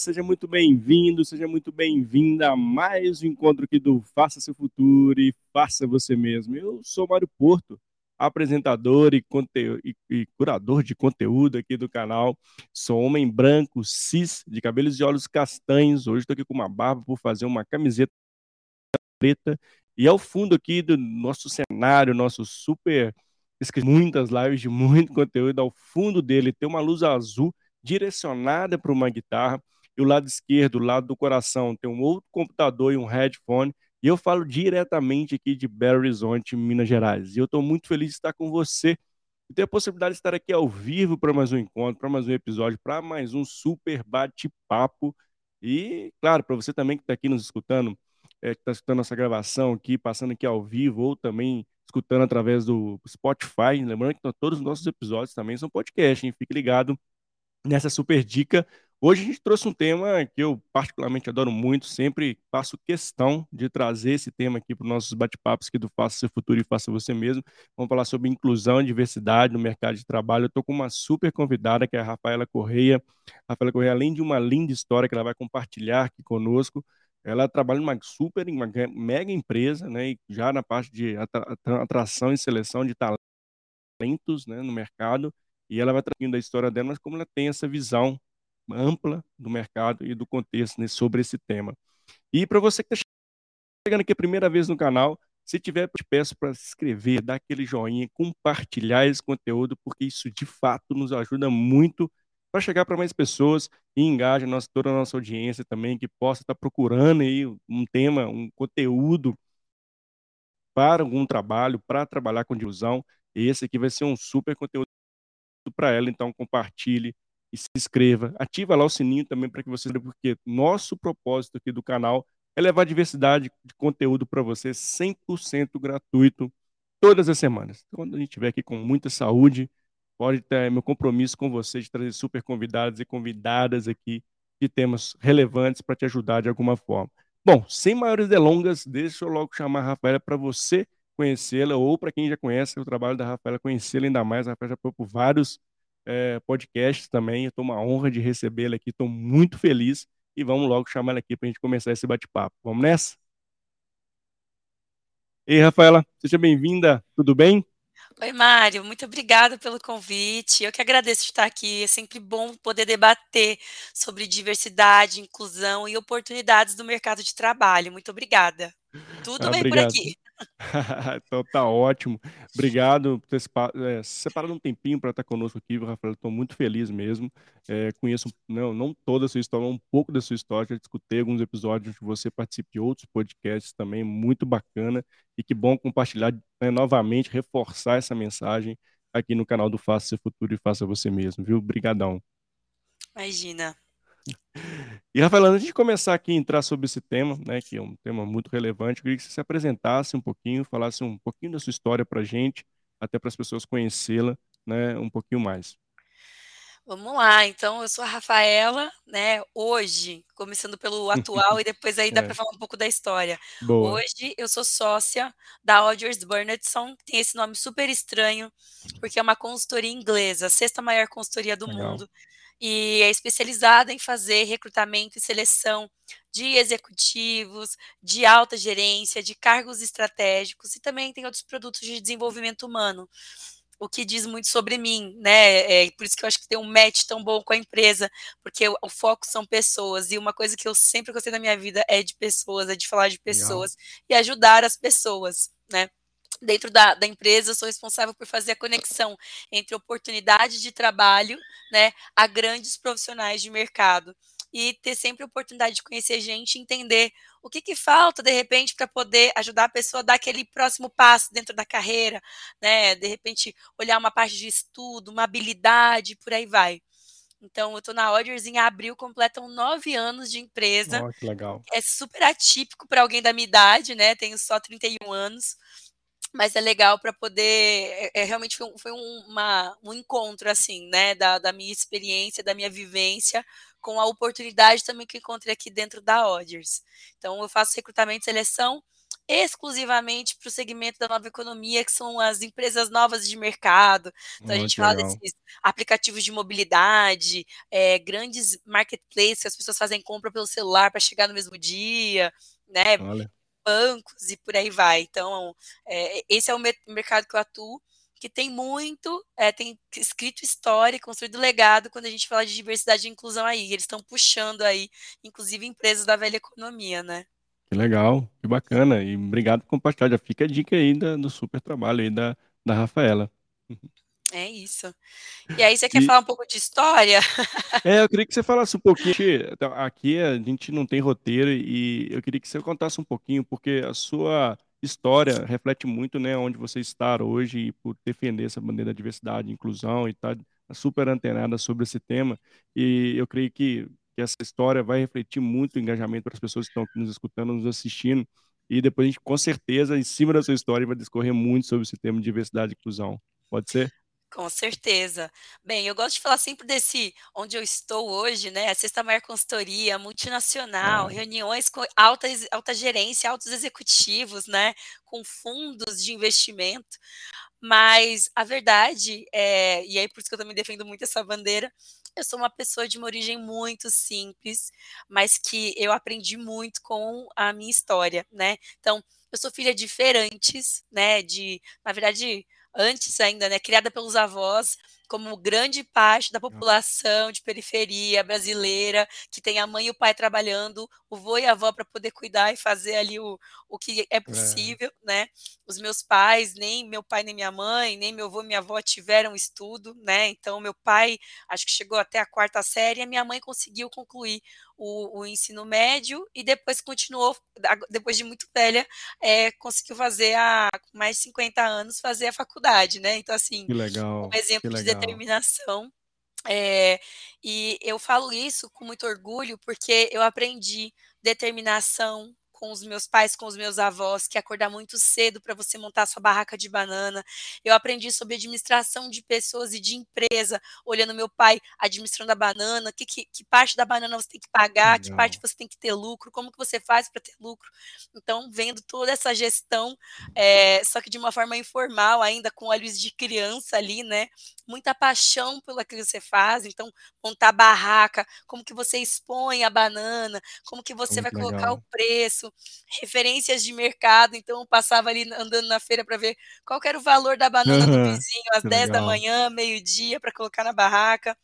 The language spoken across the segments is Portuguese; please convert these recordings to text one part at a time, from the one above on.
Seja muito bem-vindo, seja muito bem-vinda a mais um encontro aqui do Faça Seu Futuro e Faça Você Mesmo. Eu sou Mário Porto, apresentador e, e, e, curador de conteúdo aqui do canal. Sou homem branco, cis, de cabelos e olhos castanhos. Hoje estou aqui com uma barba por fazer uma camiseta preta. E ao fundo aqui do nosso cenário, nosso super... Muitas lives de muito conteúdo. Ao fundo dele tem uma luz azul direcionada para uma guitarra, e o lado esquerdo, o lado do coração, tem um outro computador e um headphone, e eu falo diretamente aqui de Belo Horizonte, Minas Gerais. E eu estou muito feliz de estar com você e ter a possibilidade de estar aqui ao vivo para mais um encontro, para mais um episódio, para mais um super bate-papo. E, claro, para você também que está aqui nos escutando, é, que está escutando nossa gravação aqui, passando aqui ao vivo, ou também escutando através do Spotify. Lembrando que todos os nossos episódios também são podcast, hein? Fique ligado nessa super dica. Hoje a gente trouxe um tema que eu particularmente adoro muito, sempre faço questão de trazer esse tema aqui para os nossos bate-papos aqui do Faça Seu Futuro e Faça Você Mesmo. Vamos falar sobre inclusão e diversidade no mercado de trabalho. Eu estou com uma super convidada, que é a Rafaela Correia. A Rafaela Correia, além de uma linda história que ela vai compartilhar aqui conosco, ela trabalha numa super, uma mega empresa, né, e já na parte de atração e seleção de talentos né, no mercado e ela vai trazendo a história dela, mas como ela tem essa visão ampla do mercado e do contexto sobre esse tema. E para você que está chegando aqui a primeira vez no canal, se tiver, te peço para se inscrever, dar aquele joinha, compartilhar esse conteúdo, porque isso de fato nos ajuda muito para chegar para mais pessoas e engaja nossa, toda a nossa audiência também, que possa estar tá procurando aí um tema, um conteúdo para algum trabalho, para trabalhar com difusão. Esse aqui vai ser um super conteúdo para ela, então compartilhe e se inscreva. Ativa lá o sininho também para que você porque nosso propósito aqui do canal é levar diversidade de conteúdo para você 100% gratuito todas as semanas. Quando a gente estiver aqui com muita saúde, pode ter meu compromisso com você de trazer super convidados e convidadas aqui de temas relevantes para te ajudar de alguma forma. Bom, sem maiores delongas, deixa eu logo chamar a Rafaela para você conhecê-la, ou para quem já conhece o trabalho da Rafaela, conhecê-la ainda mais. A Rafaela já foi por vários é, podcasts também. Estou uma honra de recebê-la aqui, estou muito feliz. E vamos logo chamar ela aqui para a gente começar esse bate-papo. Vamos nessa? Ei, Rafaela, seja bem-vinda, tudo bem? Oi, Mário, muito obrigada pelo convite. Eu que agradeço de estar aqui. É sempre bom poder debater sobre diversidade, inclusão e oportunidades do mercado de trabalho. Muito obrigada. Tudo ah, bem obrigado. por aqui. então tá ótimo. Obrigado por ter é, separado um tempinho para estar conosco aqui, Rafael. Estou muito feliz mesmo. É, conheço não, não toda a sua história, um pouco da sua história. Já escutei alguns episódios que você participa de outros podcasts também, muito bacana. E que bom compartilhar né, novamente, reforçar essa mensagem aqui no canal do Faça Seu Futuro e Faça Você Mesmo, viu? Obrigadão. Imagina. E, Rafael, antes de começar aqui a entrar sobre esse tema, né, que é um tema muito relevante, eu queria que você se apresentasse um pouquinho, falasse um pouquinho da sua história para a gente, até para as pessoas conhecê-la né, um pouquinho mais. Vamos lá, então eu sou a Rafaela, né? Hoje, começando pelo atual e depois aí dá é. para falar um pouco da história. Boa. Hoje eu sou sócia da Odgers Burnetson, que tem esse nome super estranho, porque é uma consultoria inglesa, a sexta maior consultoria do Legal. mundo e é especializada em fazer recrutamento e seleção de executivos, de alta gerência, de cargos estratégicos e também tem outros produtos de desenvolvimento humano. O que diz muito sobre mim, né? É por isso que eu acho que tem um match tão bom com a empresa, porque o, o foco são pessoas. E uma coisa que eu sempre gostei na minha vida é de pessoas, é de falar de pessoas Legal. e ajudar as pessoas, né? dentro da, da, empresa, eu sou responsável por fazer a conexão entre oportunidades de trabalho né, a grandes profissionais de mercado. E ter sempre a oportunidade de conhecer gente, entender o que, que falta, de repente, para poder ajudar a pessoa a dar aquele próximo passo dentro da carreira, né? De repente, olhar uma parte de estudo, uma habilidade, por aí vai. Então, eu estou na Orders em abril, completam nove anos de empresa. Oh, que legal. É super atípico para alguém da minha idade, né? Tenho só 31 anos mas é legal para poder. É, é, realmente foi, um, foi uma, um encontro, assim, né, da, da minha experiência, da minha vivência, com a oportunidade também que encontrei aqui dentro da Odgers. Então, eu faço recrutamento e seleção exclusivamente para o segmento da nova economia, que são as empresas novas de mercado. Então, oh, a gente fala legal. desses aplicativos de mobilidade, é, grandes marketplaces que as pessoas fazem compra pelo celular para chegar no mesmo dia, né? Olha. Bancos e por aí vai. Então, é, esse é o mercado que eu atuo que tem muito, é, tem escrito história construído legado quando a gente fala de diversidade e inclusão aí. Eles estão puxando aí, inclusive, empresas da velha economia, né? Que legal, que bacana. E obrigado por compartilhar. Já fica a dica aí da, do super trabalho aí da, da Rafaela. É isso. E aí, você quer e... falar um pouco de história? É, eu queria que você falasse um pouquinho. Aqui a gente não tem roteiro e eu queria que você contasse um pouquinho, porque a sua história reflete muito, né, onde você está hoje e por defender essa bandeira da diversidade, inclusão e tá super antenada sobre esse tema. E eu creio que, que essa história vai refletir muito o engajamento para as pessoas que estão aqui nos escutando, nos assistindo. E depois a gente, com certeza, em cima da sua história, vai discorrer muito sobre esse tema de diversidade e inclusão. Pode ser? Com certeza. Bem, eu gosto de falar sempre desse onde eu estou hoje, né? A Sexta Maior Consultoria, multinacional, ah. reuniões com alta, alta gerência, altos executivos, né? Com fundos de investimento. Mas a verdade é, e aí por isso que eu também defendo muito essa bandeira, eu sou uma pessoa de uma origem muito simples, mas que eu aprendi muito com a minha história, né? Então, eu sou filha de feirantes, né? De, na verdade, antes ainda, né, criada pelos avós, como grande parte da população de periferia brasileira, que tem a mãe e o pai trabalhando, o vô e a avó para poder cuidar e fazer ali o, o que é, é. possível, é. né? Os meus pais, nem meu pai nem minha mãe, nem meu avô e minha avó tiveram estudo, né? Então, meu pai, acho que chegou até a quarta série, e a minha mãe conseguiu concluir o, o, ensino médio e depois continuou, depois de muito velha, é, conseguiu fazer a, com mais de 50 anos, fazer a faculdade, né? Então, assim, legal, um exemplo de determinação. É, e eu falo isso com muito orgulho porque eu aprendi determinação, com os meus pais, com os meus avós, que acordar muito cedo para você montar sua barraca de banana. Eu aprendi sobre administração de pessoas e de empresa, olhando meu pai administrando a banana, que, que, que parte da banana você tem que pagar, Legal. que parte você tem que ter lucro, como que você faz para ter lucro. Então, vendo toda essa gestão, é, só que de uma forma informal, ainda com olhos de criança ali, né? Muita paixão pelo que você faz. Então, montar barraca, como que você expõe a banana, como que você muito vai legal. colocar o preço, referências de mercado, então eu passava ali andando na feira para ver qual era o valor da banana uhum, do vizinho às 10 legal. da manhã, meio-dia, para colocar na barraca.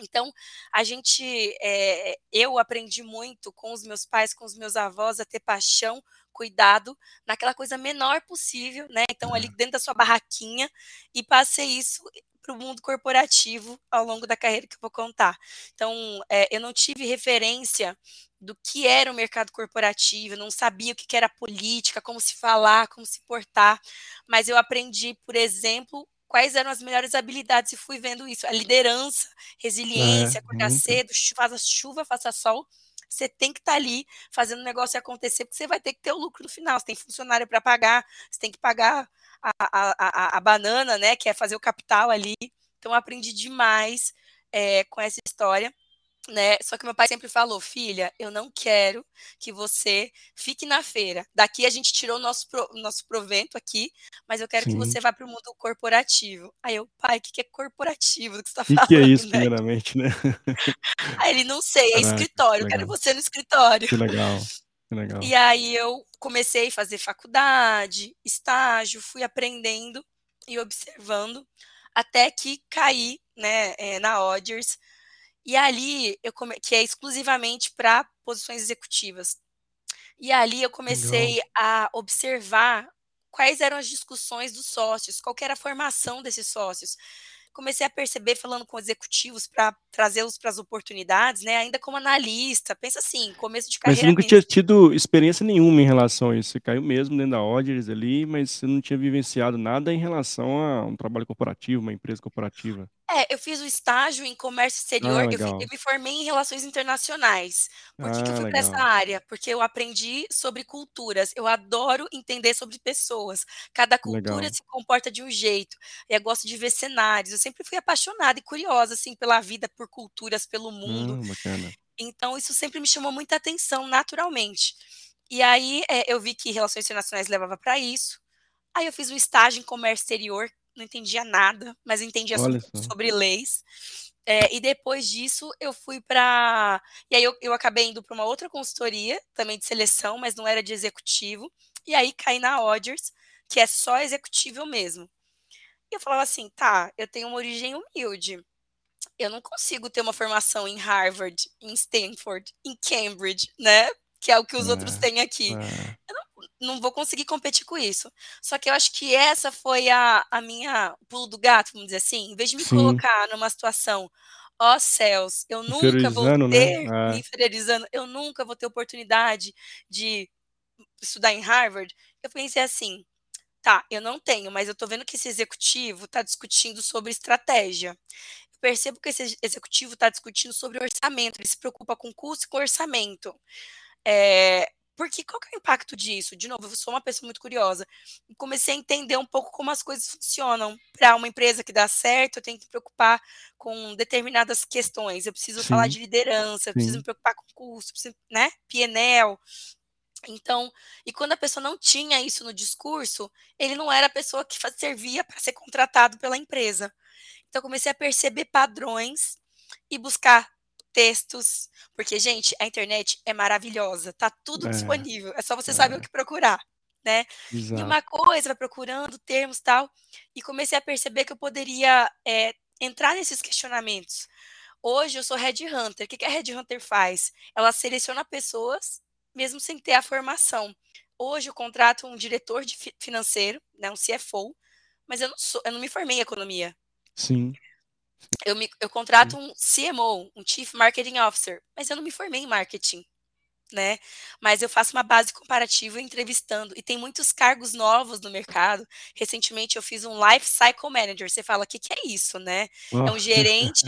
Então, a gente, é, eu aprendi muito com os meus pais, com os meus avós, a ter paixão, cuidado naquela coisa menor possível, né? Então, ali dentro da sua barraquinha, e passei isso para o mundo corporativo ao longo da carreira que eu vou contar. Então, é, eu não tive referência do que era o mercado corporativo, não sabia o que era política, como se falar, como se portar, mas eu aprendi, por exemplo, quais eram as melhores habilidades e fui vendo isso, a liderança, resiliência, é, acordar muito. cedo, faça chuva, faça sol, você tem que estar tá ali fazendo o negócio acontecer, porque você vai ter que ter o lucro no final. Você tem funcionário para pagar, você tem que pagar a, a, a, banana, né? Que é fazer o capital ali. Então, aprendi demais é, com essa história. Né? Só que meu pai sempre falou, filha, eu não quero que você fique na feira. Daqui a gente tirou o nosso, pro, nosso provento aqui, mas eu quero Sim. que você vá para o mundo corporativo. Aí eu, pai, o que, que é corporativo do que você está falando? O que é isso, né? primeiramente, né? Aí ele, não sei, é Caraca, escritório, quero você no escritório. Que legal. Legal. E aí eu comecei a fazer faculdade, estágio, fui aprendendo e observando até que caí né, é, na Odgers e ali, eu come... que é exclusivamente para posições executivas. E ali eu comecei Legal. a observar quais eram as discussões dos sócios, qual era a formação desses sócios comecei a perceber falando com executivos para trazê-los para as oportunidades, né? Ainda como analista, pensa assim, começo de carreira. Mas você nunca tinha tido experiência nenhuma em relação a isso. Você caiu mesmo dentro da Odgers ali, mas você não tinha vivenciado nada em relação a um trabalho corporativo, uma empresa corporativa. É, eu fiz o estágio em comércio exterior, ah, eu, eu, me formei em relações internacionais. Por que, ah, que eu fui para essa área? Porque eu aprendi sobre culturas. Eu adoro entender sobre pessoas. Cada cultura legal. se comporta de um jeito. Eu gosto de ver cenários. Eu sempre fui apaixonada e curiosa assim pela vida, por culturas, pelo mundo. Hum, bacana. Então isso sempre me chamou muita atenção naturalmente. E aí é, eu vi que relações internacionais levava para isso. Aí eu fiz um estágio em comércio exterior, não entendia nada, mas entendia sobre, sobre leis. É, e depois disso, eu fui para. E aí, eu, eu acabei indo para uma outra consultoria, também de seleção, mas não era de executivo. E aí, caí na Odgers, que é só executível mesmo. E eu falava assim: tá, eu tenho uma origem humilde. Eu não consigo ter uma formação em Harvard, em Stanford, em Cambridge, né? Que é o que os é, outros têm aqui. É. Não vou conseguir competir com isso. Só que eu acho que essa foi a, a minha pulo do gato, vamos dizer assim. Em vez de me Sim. colocar numa situação, ó oh, céus, eu nunca vou né? ter, né? me inferiorizando, eu nunca vou ter oportunidade de estudar em Harvard. Eu pensei assim, tá, eu não tenho, mas eu tô vendo que esse executivo está discutindo sobre estratégia. Eu percebo que esse executivo está discutindo sobre orçamento, ele se preocupa com custo e com orçamento. É, porque qual que é o impacto disso? De novo, eu sou uma pessoa muito curiosa. E comecei a entender um pouco como as coisas funcionam. Para uma empresa que dá certo, eu tenho que me preocupar com determinadas questões. Eu preciso Sim. falar de liderança, eu preciso me preocupar com custo, preciso, né? PNL. Então, e quando a pessoa não tinha isso no discurso, ele não era a pessoa que servia para ser contratado pela empresa. Então, comecei a perceber padrões e buscar textos, porque, gente, a internet é maravilhosa, tá tudo é, disponível, é só você é. saber o que procurar, né? Exato. E uma coisa, vai procurando termos tal, e comecei a perceber que eu poderia é, entrar nesses questionamentos. Hoje eu sou headhunter. O que a headhunter faz? Ela seleciona pessoas, mesmo sem ter a formação. Hoje eu contrato um diretor de financeiro, né, um CFO, mas eu não sou, eu não me formei em economia. Sim eu, me, eu contrato um CMO, um Chief Marketing Officer, mas eu não me formei em marketing, né? Mas eu faço uma base comparativa entrevistando e tem muitos cargos novos no mercado. Recentemente eu fiz um Life Cycle Manager. Você fala, o que, que é isso, né? Oh. É um gerente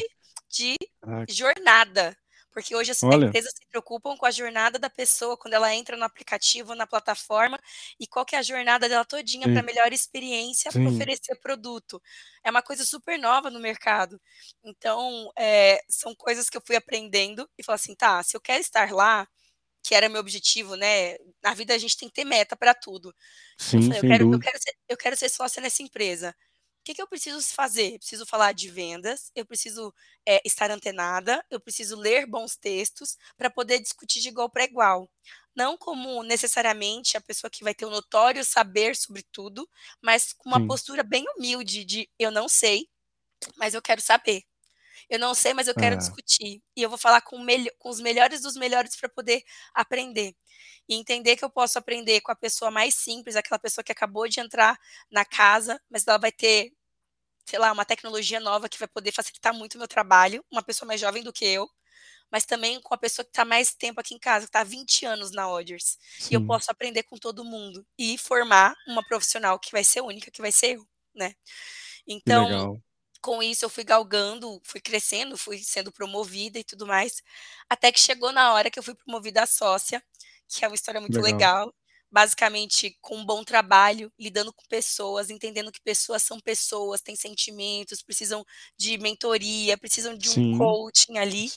de jornada. Porque hoje as Olha. empresas se preocupam com a jornada da pessoa quando ela entra no aplicativo, na plataforma, e qual que é a jornada dela todinha para melhor experiência para oferecer produto. É uma coisa super nova no mercado. Então, é, são coisas que eu fui aprendendo e falei assim, tá, se eu quero estar lá, que era meu objetivo, né? Na vida a gente tem que ter meta para tudo. Sim, eu, falei, eu, quero, eu, quero ser, eu quero ser sócia nessa empresa. O que, que eu preciso fazer? Eu preciso falar de vendas, eu preciso é, estar antenada, eu preciso ler bons textos para poder discutir de igual para igual. Não como necessariamente a pessoa que vai ter um notório saber sobre tudo, mas com uma Sim. postura bem humilde de eu não sei, mas eu quero saber. Eu não sei, mas eu quero é. discutir. E eu vou falar com, com os melhores dos melhores para poder aprender e entender que eu posso aprender com a pessoa mais simples, aquela pessoa que acabou de entrar na casa, mas ela vai ter, sei lá, uma tecnologia nova que vai poder facilitar muito o meu trabalho, uma pessoa mais jovem do que eu, mas também com a pessoa que está mais tempo aqui em casa, que está há 20 anos na Odgers. E eu posso aprender com todo mundo e formar uma profissional que vai ser única, que vai ser eu, né? Então, com isso eu fui galgando, fui crescendo, fui sendo promovida e tudo mais, até que chegou na hora que eu fui promovida a sócia, que é uma história muito legal. legal. Basicamente, com um bom trabalho, lidando com pessoas, entendendo que pessoas são pessoas, têm sentimentos, precisam de mentoria, precisam de um Sim. coaching ali.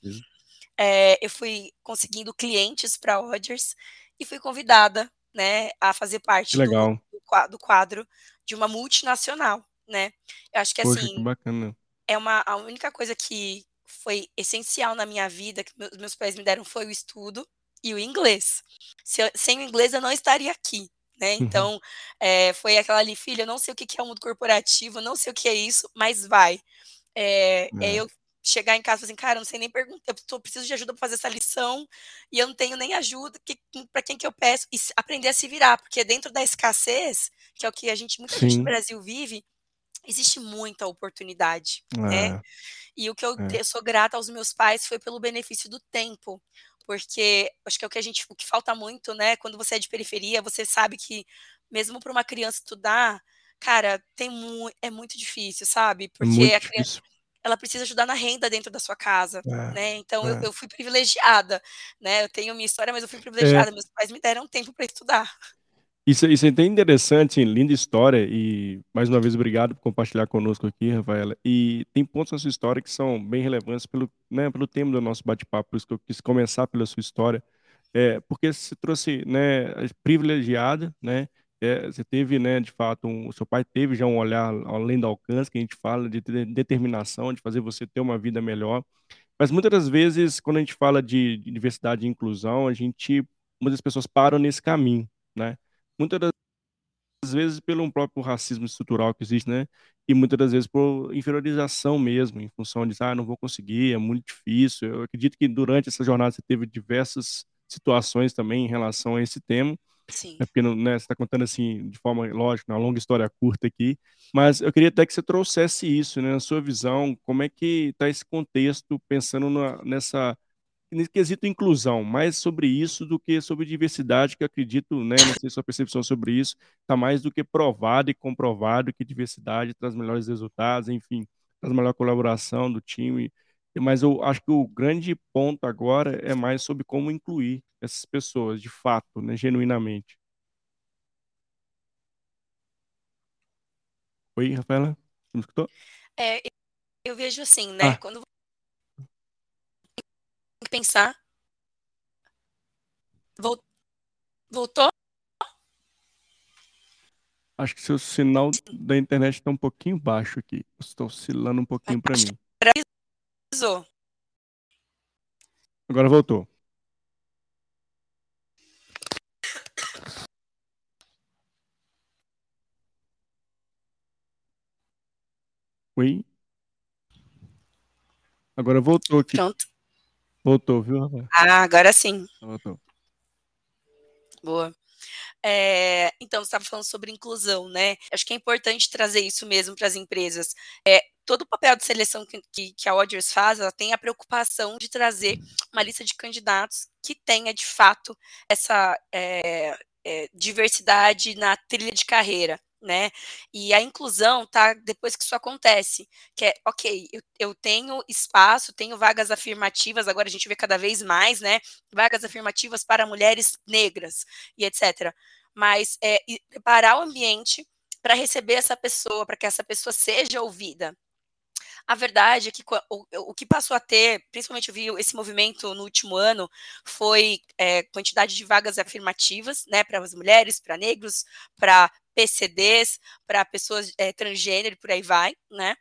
É, eu fui conseguindo clientes para Odgers e fui convidada né, a fazer parte do, do, quadro de uma multinacional. Né? Eu acho que Poxa, assim. Que bacana. É uma, a única coisa que foi essencial na minha vida, que meus pais me deram, foi o estudo e o inglês. Se eu, sem o inglês eu não estaria aqui. Né? Uhum. Então, é, foi aquela ali, filha, eu não sei o que é o mundo corporativo, não sei o que é isso, mas vai. É, é. é eu chegar em casa e falar assim, cara, não sei nem perguntar, eu tô, preciso de ajuda para fazer essa lição e eu não tenho nem ajuda, que, para quem que eu peço? E aprender a se virar, porque dentro da escassez, que é o que a gente, muita Sim. gente no Brasil vive, existe muita oportunidade, né? é. né? E o que eu, é. eu sou grata aos meus pais foi pelo benefício do tempo porque acho que é o que a gente, o que falta muito, né? Quando você é de periferia, você sabe que mesmo para uma criança estudar, cara, tem mu é muito difícil, sabe? Porque a criança, ela precisa ajudar na renda dentro da sua casa, é, né? Então é. eu, eu, fui privilegiada, né? Eu tenho minha história, mas eu fui é. privilegiada. Meus pais me deram tempo para estudar. Isso, isso é bem interessante, linda história, e mais uma vez obrigado por compartilhar conosco aqui, Rafaela. E tem pontos na sua história que são bem relevantes pelo, né, pelo tema do nosso bate-papo, por isso que eu quis começar pela sua história. é, porque você trouxe, né, privilegiada, né, é, você teve, né, de fato, um, o seu pai teve já um olhar além do alcance, que a gente fala, de determinação, de fazer você ter uma vida melhor. Mas muitas das vezes, quando a gente fala de, de diversidade e inclusão, a gente, muitas pessoas param nesse caminho, né? Muitas das vezes pelo próprio racismo estrutural que existe, né? E muitas das vezes por inferiorização mesmo, em função de, ah, não vou conseguir, é muito difícil. Eu acredito que durante essa jornada você teve diversas situações também em relação a esse tema. Sim. É porque né, você está contando assim, de forma lógica, uma longa história curta aqui, mas eu queria até que você trouxesse isso, né, na sua visão, como é que está esse contexto, pensando na, nessa nesse quesito inclusão, mais sobre isso do que sobre diversidade, que eu acredito, né, não sei sua percepção sobre isso, está mais do que provado e comprovado que diversidade traz melhores resultados, enfim, traz melhor colaboração do time, mas eu acho que o grande ponto agora é mais sobre como incluir essas pessoas, de fato, né, genuinamente. Oi, Rafaela? Você me escutou? É, eu vejo assim, né? Ah. Quando pensar. Voltou? Acho que seu sinal da internet está um pouquinho baixo aqui. Estou oscilando um pouquinho para mim. Agora voltou. Oi? Agora voltou aqui. Pronto. Voltou, viu? Ah, agora sim. Voltou. Boa. É, então, você estava falando sobre inclusão, né? Acho que é importante trazer isso mesmo para as empresas. É, todo o papel de seleção que, que, que a Odgers faz, ela tem a preocupação de trazer uma lista de candidatos que tenha, de fato, essa é, é, diversidade na trilha de carreira né? E a inclusão tá depois que isso acontece, que é, ok, eu, eu, tenho espaço, tenho vagas afirmativas, agora a gente vê cada vez mais, né? Vagas afirmativas para mulheres negras e etc. Mas é, preparar o ambiente para receber essa pessoa, para que essa pessoa seja ouvida, a verdade é que o, o, que passou a ter, principalmente eu vi esse movimento no último ano, foi é, quantidade de vagas afirmativas, né, para as mulheres, para negros, para PCDs, para pessoas é, transgênero, por aí vai, né?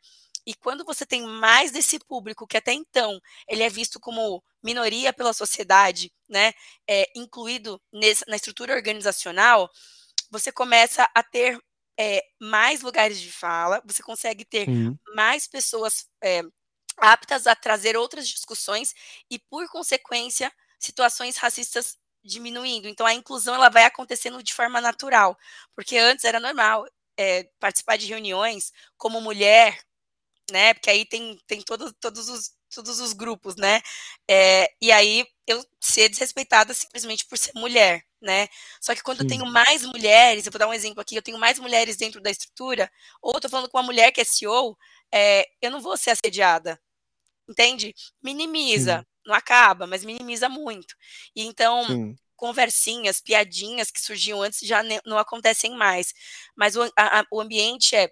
E quando você tem mais desse público que até então ele é visto como minoria pela sociedade, né, é, incluído nesse, na estrutura organizacional, você começa a ter é, mais lugares de fala, você consegue ter uhum. mais pessoas é, aptas a trazer outras discussões e, por consequência, situações racistas diminuindo. Então, a inclusão ela vai acontecendo de forma natural, porque antes era normal é, participar de reuniões como mulher, né? Porque aí tem, tem todo, todos os todos os grupos, né? É, e aí eu ser desrespeitada simplesmente por ser mulher, né? Só que quando Sim. eu tenho mais mulheres, eu vou dar um exemplo aqui, eu tenho mais mulheres dentro da estrutura, ou tô falando com uma mulher que é CEO, é, eu não vou ser assediada, entende? Minimiza, Sim. Não acaba, mas minimiza muito. E então, Sim. conversinhas, piadinhas que surgiam antes já não acontecem mais. Mas o, a, o ambiente é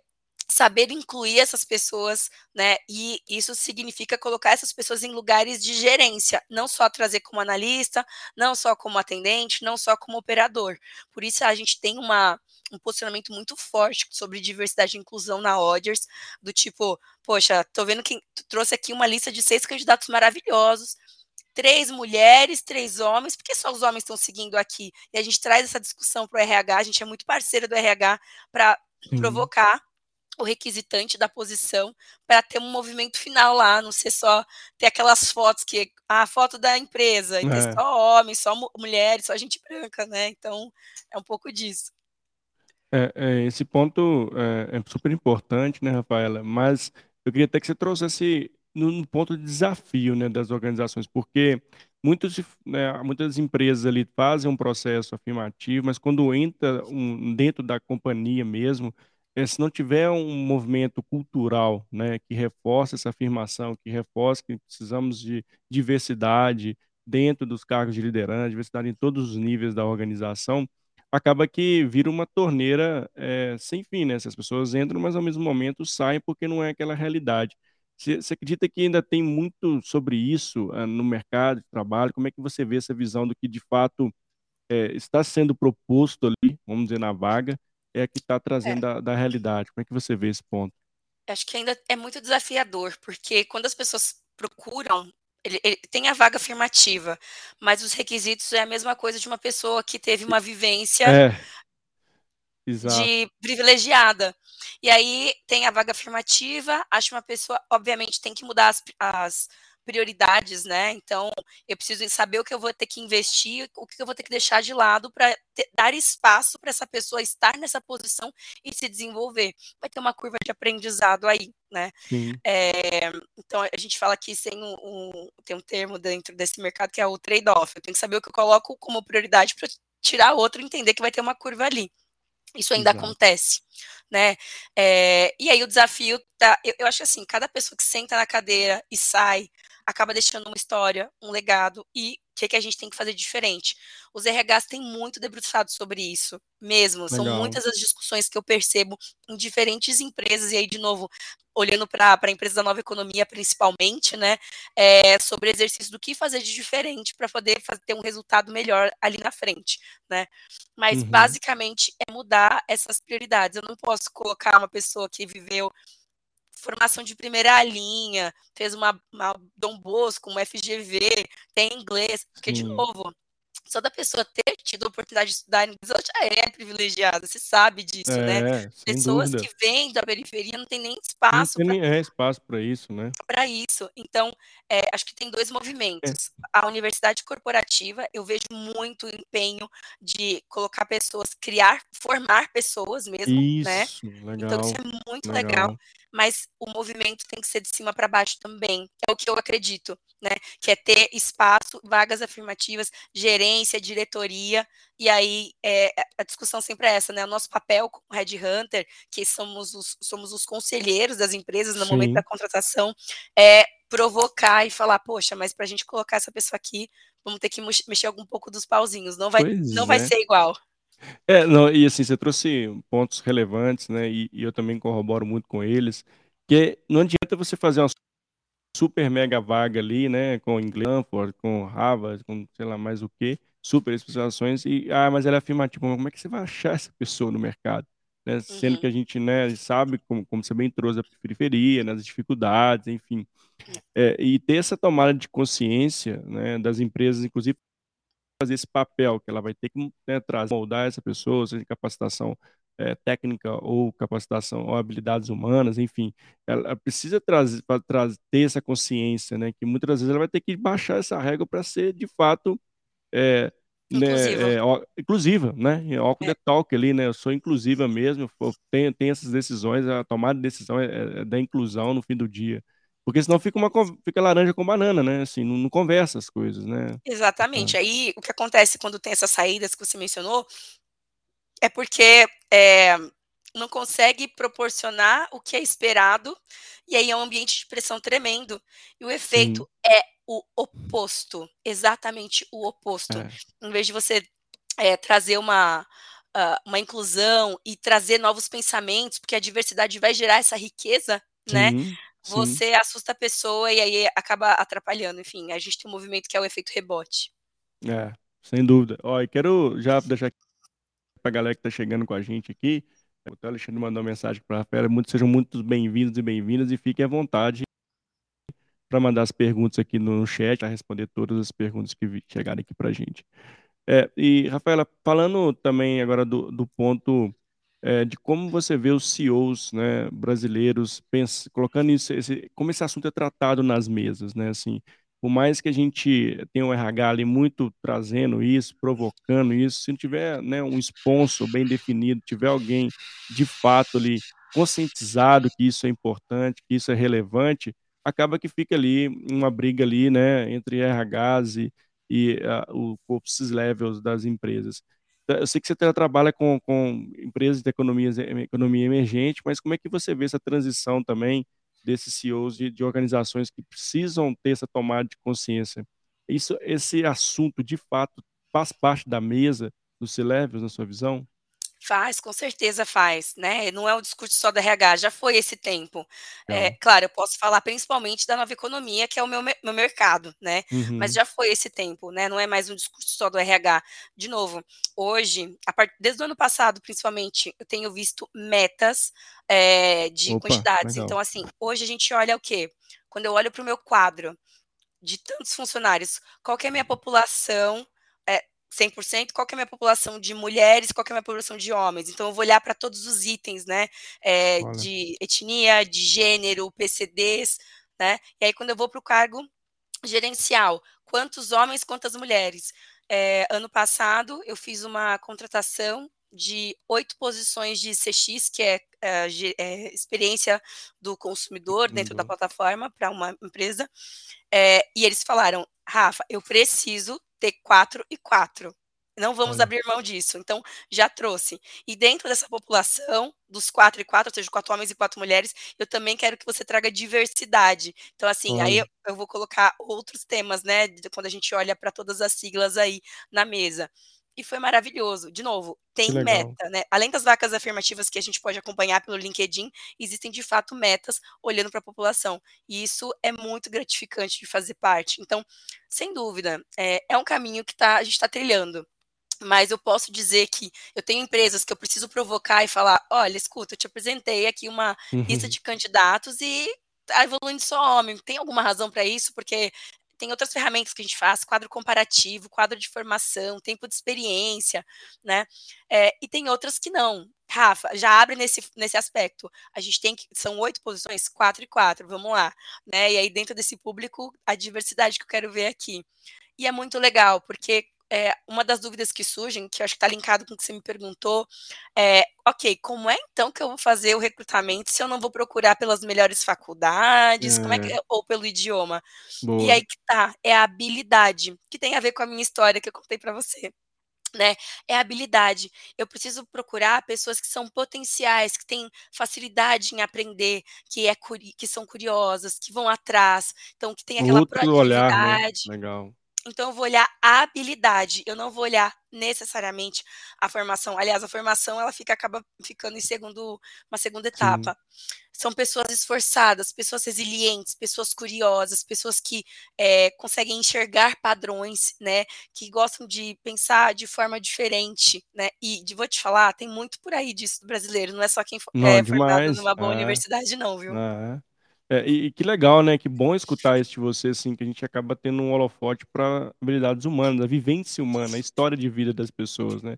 saber incluir essas pessoas, né? E isso significa colocar essas pessoas em lugares de gerência, não só trazer como analista, não só como atendente, não só como operador. Por isso a gente tem uma, um posicionamento muito forte sobre diversidade e inclusão na Odgers, do tipo, poxa, tô vendo que trouxe aqui uma lista de seis candidatos maravilhosos, três mulheres, três homens, porque só os homens estão seguindo aqui? E a gente traz essa discussão para o RH, a gente é muito parceiro do RH para provocar o requisitante da posição para ter um movimento final lá, não ser só ter aquelas fotos que a foto da empresa, e ter é. só homens, só mulheres, só gente branca, né? Então é um pouco disso. É, é, esse ponto é, é, super importante, né, Rafaela? Mas eu queria até que você trouxesse no, ponto de desafio, né, das organizações, porque muitos, né, muitas empresas ali fazem um processo afirmativo, mas quando entra um, dentro da companhia mesmo, é, se não tiver um movimento cultural, né, que reforce essa afirmação, que reforce que precisamos de diversidade dentro dos cargos de liderança, diversidade em todos os níveis da organização, acaba que vira uma torneira é, sem fim, né? As pessoas entram, mas ao mesmo momento saem porque não é aquela realidade. Você, acredita que ainda tem muito sobre isso uh, no mercado de trabalho? Como é que você vê essa visão do que de fato é, está sendo proposto ali, vamos dizer, na vaga, é a que está trazendo é. da, da realidade? Como é que você vê esse ponto? Acho que ainda é muito desafiador, porque quando as pessoas procuram ele, ele, tem a vaga afirmativa, mas os requisitos é a mesma coisa de uma pessoa que teve uma vivência é. De privilegiada. E aí tem a vaga afirmativa, acho que uma pessoa, obviamente, tem que mudar as, as prioridades, né? Então, eu preciso saber o que eu vou ter que investir, o que eu vou ter que deixar de lado para dar espaço para essa pessoa estar nessa posição e se desenvolver. Vai ter uma curva de aprendizado aí, né? É, então, a gente fala que sem um, um, tem um termo dentro desse mercado que é o trade-off. Eu tenho que saber o que eu coloco como prioridade para tirar outro e entender que vai ter uma curva ali. Isso ainda Exato. acontece, né? É, e aí o desafio tá, eu, eu acho assim, cada pessoa que senta na cadeira e sai acaba deixando uma história, um legado e o que, que a gente tem que fazer diferente. Os RHs têm muito debruçado sobre isso, mesmo. Legal. São muitas as discussões que eu percebo em diferentes empresas, e aí, de novo, olhando para a empresa da nova economia, principalmente, né, é, sobre exercício do que fazer de diferente para poder fazer, ter um resultado melhor ali na frente, né. Mas, uhum. basicamente, é mudar essas prioridades. Eu não posso colocar uma pessoa que viveu formação de primeira linha, fez uma, uma Dom Bosco, uma FGV, tem inglês, porque, Sim. de novo, só da pessoa ter tido a oportunidade de estudar inglês, ela já é privilegiada, você sabe disso, né? é, né? Pessoas dúvida. que vêm da periferia não tem nem espaço. Não tem pra... nem é espaço para isso, né? Para isso. Então, é, acho que tem dois movimentos. É. A universidade corporativa, eu vejo muito empenho de colocar pessoas, criar, formar pessoas mesmo, isso, né? Legal, então, isso é muito legal. legal mas o movimento tem que ser de cima para baixo também. É o que eu acredito, né? Que é ter espaço, vagas afirmativas, gerência, diretoria, e aí é, a discussão sempre é essa, né? O nosso papel como Red Hunter, que somos os, somos os conselheiros das empresas no Sim. momento da contratação, é provocar e falar, poxa, mas para a gente colocar essa pessoa aqui, vamos ter que mexer algum pouco dos pauzinhos, não vai, não é. vai ser igual. É, não, e assim, você trouxe pontos relevantes, né? E, e, eu também corroboro muito com eles, que não adianta você fazer uma super mega vaga ali, né? Com inglês, com Harvard, com sei lá mais o que, super especializações, e ah, mas ela é afirmativa, como é que você vai achar essa pessoa no mercado? Né? Sendo uhum. que a gente né, sabe, como, como você bem trouxe, a periferia, nas né, dificuldades, enfim. É, e ter essa tomada de consciência né, das empresas, inclusive fazer esse papel, que ela vai ter que né, trazer, moldar essa pessoa, seja capacitação é, técnica ou capacitação ou habilidades humanas, enfim, ela precisa trazer, trazer ter essa consciência, né, que muitas vezes ela vai ter que baixar essa regra para ser de fato é, inclusiva. Né, é, ó, inclusiva, né? Óculos é. talk ali, né? Eu sou inclusiva mesmo, tenho, tenho essas decisões, a tomada de decisão é, é da inclusão no fim do dia. Porque senão fica, uma, fica laranja com banana, né? Assim, não, não conversa as coisas, né? Exatamente. Aí o que acontece quando tem essas saídas que você mencionou é porque é, não consegue proporcionar o que é esperado, e aí é um ambiente de pressão tremendo. E o efeito Sim. é o oposto, exatamente o oposto. É. Em vez de você é, trazer uma, uh, uma inclusão e trazer novos pensamentos, porque a diversidade vai gerar essa riqueza, né? Você Sim. assusta a pessoa e aí acaba atrapalhando. Enfim, a gente tem um movimento que é o efeito rebote. É, sem dúvida. Ó, e quero já deixar aqui pra galera que tá chegando com a gente aqui. O Alexandre mandou uma mensagem para a Rafaela. Muito, sejam muito bem-vindos e bem-vindas e fiquem à vontade para mandar as perguntas aqui no chat, para responder todas as perguntas que chegarem aqui para a gente. É, e, Rafaela, falando também agora do, do ponto é, de como você vê os CEOs né, brasileiros pensa, colocando isso, esse, como esse assunto é tratado nas mesas, né? Assim, por mais que a gente tenha um RH ali muito trazendo isso, provocando isso, se não tiver né, um sponsor bem definido, tiver alguém de fato ali conscientizado que isso é importante, que isso é relevante, acaba que fica ali uma briga ali, né, entre RHs e, e uh, o corpo levels das empresas. Eu sei que você trabalha com, com empresas de economia, economia emergente, mas como é que você vê essa transição também desses CEOs de, de organizações que precisam ter essa tomada de consciência? Isso, esse assunto, de fato, faz parte da mesa do C-Levels, na sua visão? Faz, com certeza faz, né, não é um discurso só do RH, já foi esse tempo. Eh, claro, eu posso falar principalmente da nova economia, que é o meu meu mercado, né, mas Uhum. já foi esse tempo, né, não é mais um discurso só do RH. De novo, hoje, a par desde o ano passado, principalmente, eu tenho visto metas, eh, de Opa, quantidades. legal. Então, assim, hoje a gente olha o quê? Quando eu olho para o meu quadro de tantos funcionários, qual é a minha população, 100%, qual que é a minha população de mulheres, qual que é a minha população de homens. Então eu vou olhar para todos os itens, né, Olha. de etnia, de gênero, PCDs, né, e aí quando eu vou para o cargo gerencial, quantos homens, quantas mulheres. Eh, ano passado eu fiz uma contratação de 8 posições de CX, que é, ge eh, experiência do consumidor dentro da plataforma para uma empresa, eh, e eles falaram: "Rafa, eu preciso ter 4 e 4, não vamos Olha. abrir mão disso", então já trouxe. E dentro dessa população, dos 4 e 4, ou seja, 4 homens e 4 mulheres, eu também quero que você traga diversidade. Então, assim, aí eu Olha. eu vou colocar outros temas, né, quando a gente olha para todas as siglas aí na mesa. E foi maravilhoso. De novo, tem meta, né, além das vacas afirmativas que a gente pode acompanhar pelo LinkedIn, existem de fato metas olhando para a população, e isso é muito gratificante de fazer parte. Então, sem dúvida, eh, é um caminho que tá a gente tá trilhando, mas eu posso dizer que eu tenho empresas que eu preciso provocar e falar: "Olha, escuta, eu te apresentei aqui uma lista Uhum. de candidatos e tá evoluindo só homem, tem alguma razão para isso?", porque tem outras ferramentas que a gente faz, quadro comparativo, quadro de formação, tempo de experiência, né, eh, e tem outras que não. "Rafa, já abre nesse nesse aspecto, a gente tem que são 8 posições? 4 e 4, vamos lá", né, e aí dentro desse público, a diversidade que eu quero ver aqui. E é muito legal, porque, eh, uma das dúvidas que surgem, que eu acho que tá linkado com o que você me perguntou, é: "Ok, como é então que eu vou fazer o recrutamento se eu não vou procurar pelas melhores faculdades, como é que É. ou pelo idioma?". E Boa. aí que tá, é a habilidade, que tem a ver com a minha história que eu contei para você, né, é a habilidade. Eu preciso procurar pessoas que são potenciais, que têm facilidade em aprender, que é que são curiosas, que vão atrás, então que tem aquela Outro olhar, né, legal. Então eu vou olhar a habilidade, eu não vou olhar necessariamente a formação. Aliás, a formação ela fica acaba ficando em segundo uma segunda Sim. etapa. São pessoas esforçadas, pessoas resilientes, pessoas curiosas, pessoas que, eh, conseguem enxergar padrões, né, que gostam de pensar de forma diferente, né, e de vou te falar, tem muito por aí disso do brasileiro, não é só quem Não, é formado demais. numa boa É. universidade não, viu. É. É, e e que legal, né, que bom escutar isso de você, assim, que a gente acaba tendo um holofote pra habilidades humanas, a vivência humana, a história de vida das pessoas, né.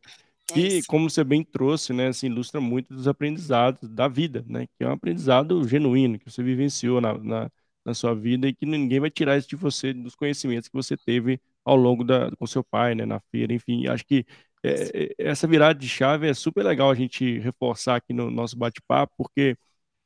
É isso. como você bem trouxe, né, assim, ilustra muito dos aprendizados da vida, né, que é um aprendizado genuíno, que você vivenciou na na na sua vida e que ninguém vai tirar isso de você, dos conhecimentos que você teve ao longo da com seu pai, né, na feira, enfim. Acho que, eh eh, essa virada de chave é super legal a gente reforçar aqui no nosso bate-papo, porque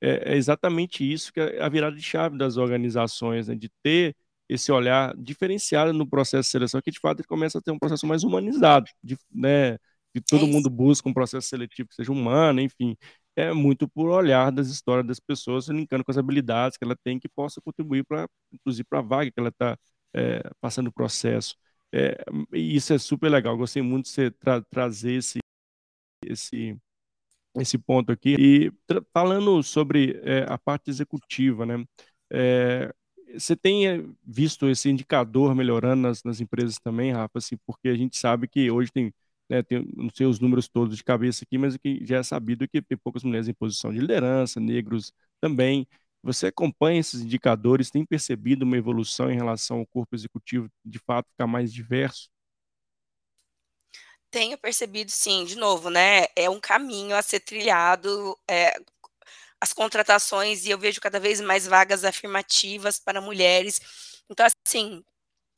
é é exatamente isso que é a virada de chave das organizações, né, de ter esse olhar diferenciado no processo de seleção, que de fato ele começa a ter um processo mais humanizado, de né, que É todo isso. mundo busca um processo seletivo que seja humano, enfim. É muito por olhar das histórias das pessoas, linkando com as habilidades que ela tem, que possa contribuir pra inclusive pra vaga que ela tá, eh, passando o processo. E isso é super legal, gostei muito de você tra trazer esse esse esse ponto aqui. E falando sobre, eh, a parte executiva, né, eh, você tem, eh, visto esse indicador melhorando nas nas empresas também, Rafa, assim, porque a gente sabe que hoje tem, né, tem não sei os números todos de cabeça aqui, mas que já é sabido é que tem poucas mulheres em posição de liderança, negros também. Você acompanha esses indicadores, tem percebido uma evolução em relação ao corpo executivo, de fato ficar mais diverso? Tenho percebido sim, de novo, né, é um caminho a ser trilhado, eh, as contratações e eu vejo cada vez mais vagas afirmativas para mulheres. Então, assim,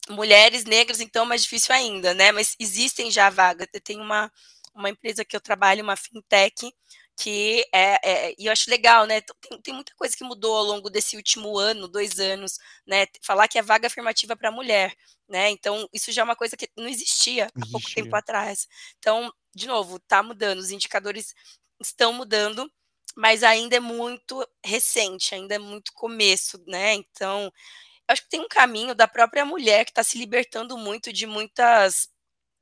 mulheres, negros, então mais difícil ainda, né, mas existem já vagas. Tenho uma uma empresa que eu trabalho, uma fintech, que é é e eu acho legal, né, tem tem muita coisa que mudou ao longo desse último ano, 2 anos, né, falar que é vaga afirmativa para mulher, né, então isso já é uma coisa que não existia há pouco tempo Existia. atrás. Então, de novo, tá mudando, os indicadores estão mudando, mas ainda é muito recente, ainda é muito começo, né, então, acho que tem um caminho da própria mulher que tá se libertando muito de muitas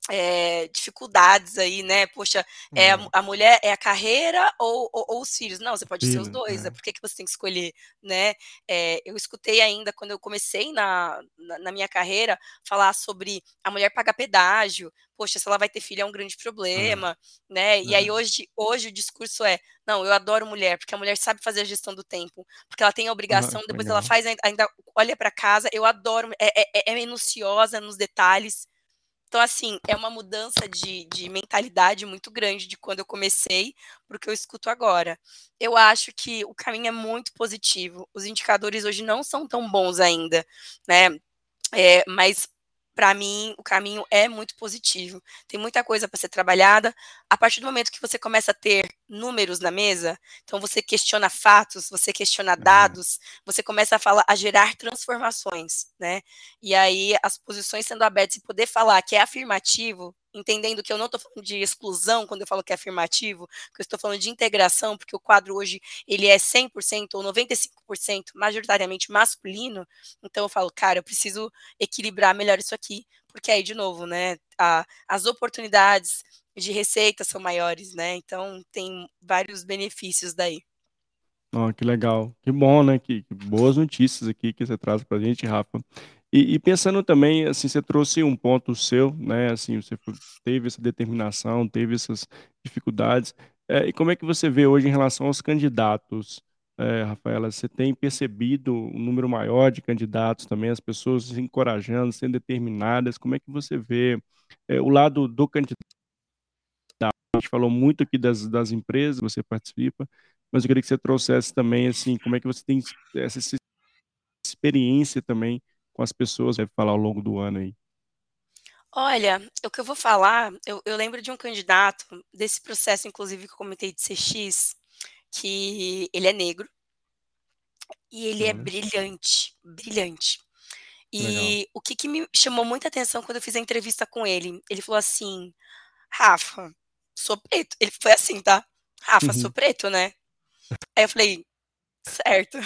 é, dificuldades aí, né? Poxa, é, a, a, mulher é a carreira ou, ou, ou os filhos? Não, você pode Filho, ser os dois, é. por que, que você tem que escolher, né? É, eu escutei ainda quando eu comecei na, na, na, minha carreira falar sobre a mulher pagar pedágio, poxa, se ela vai ter filho é um grande problema, né? E aí hoje, hoje o discurso é, não, eu adoro mulher, porque a mulher sabe fazer a gestão do tempo, porque ela tem a obrigação, depois ela faz ainda, olha para casa, eu adoro, é, é, é minuciosa nos detalhes, então, assim, é uma mudança de, de mentalidade muito grande de quando eu comecei para o que eu escuto agora. Eu acho que o caminho é muito positivo. Os indicadores hoje não são tão bons ainda, né? É, mas para mim, o caminho é muito positivo. Tem muita coisa para ser trabalhada. A partir do momento que você começa a ter números na mesa, então você questiona fatos, você questiona uhum. dados, você começa a falar, a gerar transformações, né? E aí as posições sendo abertas e poder falar que é afirmativo, entendendo que eu não estou falando de exclusão quando eu falo que é afirmativo, que eu estou falando de integração, porque o quadro hoje ele é 100% ou 95% majoritariamente masculino, então eu falo, cara, eu preciso equilibrar melhor isso aqui, porque aí, de novo, né, a, as oportunidades de receita são maiores, né, então tem vários benefícios daí. Oh, que legal, que bom, né, que, que boas notícias aqui que você traz para a gente, Rafa. E, e, pensando também, assim, você trouxe um ponto seu, né? Assim, você teve essa determinação, teve essas dificuldades. É, e como é que você vê hoje em relação aos candidatos, é, Rafaela? Você tem percebido um número maior de candidatos também, as pessoas se encorajando, sendo determinadas? Como é que você vê é, o lado do candidato? A gente falou muito aqui das, das empresas, você participa, mas eu queria que você trouxesse também, assim, como é que você tem essa experiência também com as pessoas deve falar ao longo do ano aí? Olha, o que eu vou falar, eu, eu lembro de um candidato, desse processo, inclusive, que eu comentei de CX, que ele é negro e ele é brilhante, brilhante. E Legal. o que, que me chamou muita atenção quando eu fiz a entrevista com ele? Ele falou assim: Rafa, sou preto. Ele foi assim, tá? Rafa, sou uhum. preto, né? Aí eu falei, certo.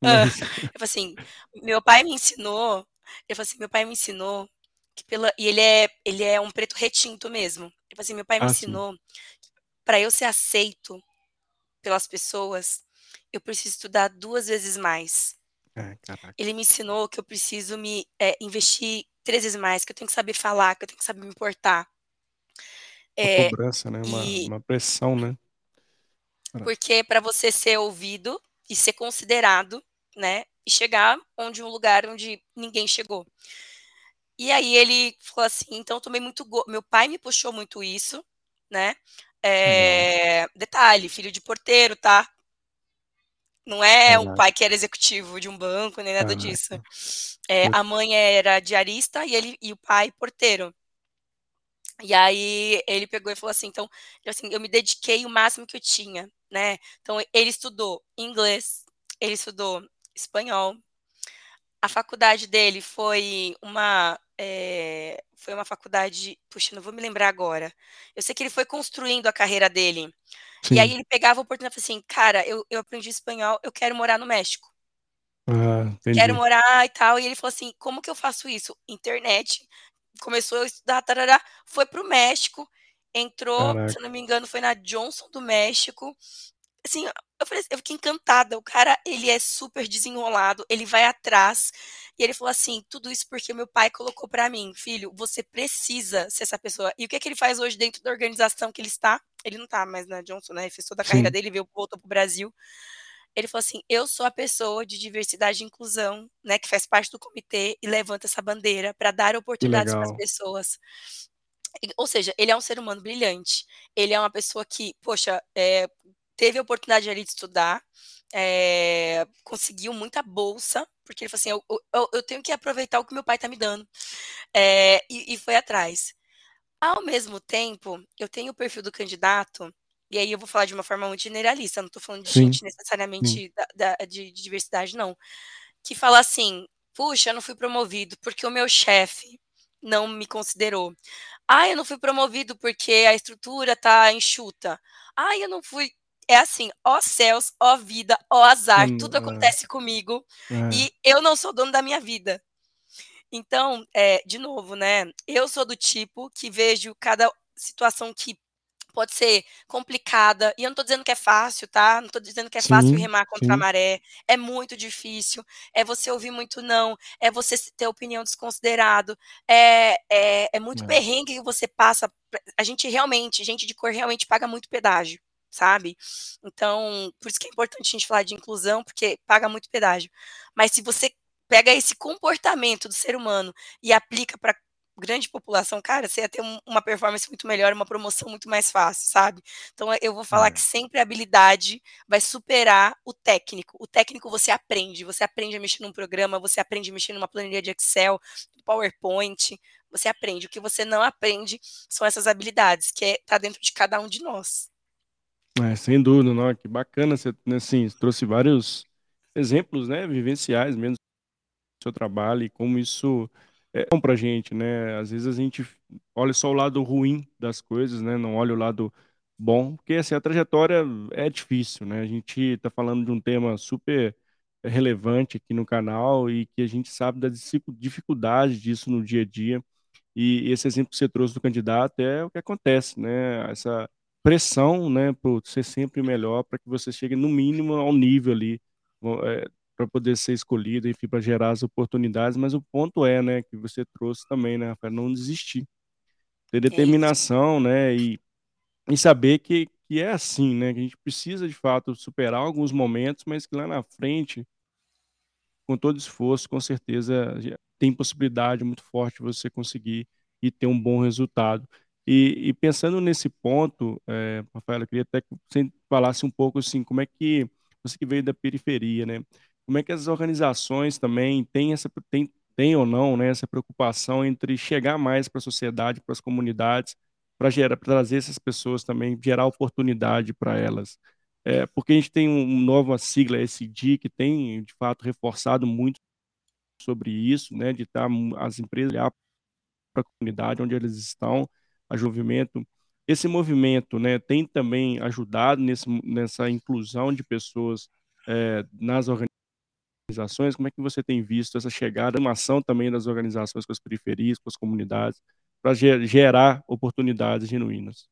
Mas... eu falei assim, meu pai me ensinou, ele falou assim, meu pai me ensinou que pela e ele é ele é um preto retinto mesmo. Ele falou assim, meu pai me ah, ensinou para eu ser aceito pelas pessoas, eu preciso estudar duas vezes mais. É, ele me ensinou que eu preciso me é, investir três vezes mais, que eu tenho que saber falar, que eu tenho que saber me importar. É, uma cobrança, né? Uma, e... uma pressão, né? Porque para você ser ouvido e ser considerado, né? E chegar onde um lugar onde ninguém chegou. E aí ele falou assim, então tomei muito go... meu pai me puxou muito isso, né? É... Detalhe, filho de porteiro, tá? Não é um pai que era executivo de um banco, nem nada disso. É, a mãe era diarista e ele e o pai porteiro. E aí ele pegou e falou assim, então, assim, eu me dediquei o máximo que eu tinha, né? Então ele estudou inglês, ele estudou espanhol. A faculdade dele foi uma é, foi uma faculdade, puxa, não vou me lembrar agora. Eu sei que ele foi construindo a carreira dele. Sim. E aí ele pegava a oportunidade e falava assim, cara, eu, eu aprendi espanhol, eu quero morar no México. Ah, quero morar e tal. E ele falou assim, como que eu faço isso? Internet. Começou a estudar, tarará, foi para o México, entrou, Caraca. se não me engano, foi na Johnson do México, assim, eu, falei, eu fiquei encantada. O cara, ele é super desenrolado, ele vai atrás. E ele falou assim: tudo isso porque meu pai colocou para mim, filho, você precisa ser essa pessoa. E o que é que ele faz hoje dentro da organização que ele está? Ele não tá mais na Johnson, né? Ele fez toda a Sim. carreira dele, veio, voltou pro Brasil. Ele falou assim: eu sou a pessoa de diversidade e inclusão, né, que faz parte do comitê e levanta essa bandeira para dar oportunidades para as pessoas. Ou seja, ele é um ser humano brilhante. Ele é uma pessoa que, poxa, é, teve a oportunidade ali de estudar, é, conseguiu muita bolsa, porque ele falou assim: eu, eu, eu, tenho que aproveitar o que meu pai está me dando. É, e, e, foi atrás. Ao mesmo tempo, eu tenho o perfil do candidato, e aí eu vou falar de uma forma muito generalista, não estou falando de Sim. gente necessariamente da, da, de, de diversidade, não. Que fala assim: puxa, eu não fui promovido porque o meu chefe não me considerou. Ah, eu não fui promovido porque a estrutura tá enxuta. Ah, eu não fui é assim, ó céus, ó vida, ó azar, hum, tudo é. acontece comigo é. e eu não sou dono da minha vida. Então, é, de novo, né? Eu sou do tipo que vejo cada situação que pode ser complicada, e eu não estou dizendo que é fácil, tá? Não estou dizendo que é sim, fácil remar contra sim. a maré, é muito difícil, é você ouvir muito não, é você ter opinião desconsiderado, é, é, é muito é. perrengue que você passa, a gente realmente, gente de cor realmente paga muito pedágio, sabe? Então, por isso que é importante a gente falar de inclusão, porque paga muito pedágio. Mas se você pega esse comportamento do ser humano e aplica para grande população, cara, você ia ter um, uma performance muito melhor, uma promoção muito mais fácil, sabe? Então eu vou falar é. que sempre a habilidade vai superar o técnico. O técnico você aprende, você aprende a mexer num programa, você aprende a mexer numa planilha de Excel, PowerPoint, você aprende. O que você não aprende são essas habilidades, que é, tá dentro de cada um de nós. É, sem dúvida, não, que bacana, você né, assim, trouxe vários exemplos, né, vivenciais mesmo do seu trabalho e como isso é bom pra gente, né? Às vezes a gente olha só o lado ruim das coisas, né? Não olha o lado bom, porque assim, a trajetória é difícil, né? A gente tá falando de um tema super relevante aqui no canal e que a gente sabe da dificuldade disso no dia a dia. E esse exemplo que você trouxe do candidato é o que acontece, né? Essa pressão, né, por ser sempre melhor para que você chegue no mínimo ao nível ali é, para poder ser escolhido, enfim, para gerar as oportunidades, mas o ponto é, né, que você trouxe também, né, Rafael, não desistir. Ter determinação, né, e, e saber que, que é assim, né, que a gente precisa, de fato, superar alguns momentos, mas que lá na frente, com todo esforço, com certeza, tem possibilidade muito forte de você conseguir e ter um bom resultado. E, e pensando nesse ponto, é, Rafael, eu queria até que você falasse um pouco assim, como é que você que veio da periferia, né? Como é que as organizações também têm essa têm, têm ou não né, essa preocupação entre chegar mais para a sociedade, para as comunidades, para gerar, trazer essas pessoas também, gerar oportunidade para elas. É, porque a gente tem uma um nova sigla SD que tem de fato reforçado muito sobre isso, né, de estar as empresas para a comunidade onde eles estão, a movimento. Esse movimento, né, tem também ajudado nesse, nessa inclusão de pessoas é, nas organizações organizações, como é que você tem visto essa chegada, a ação também das organizações com as periferias, com as comunidades, para gerar oportunidades genuínas?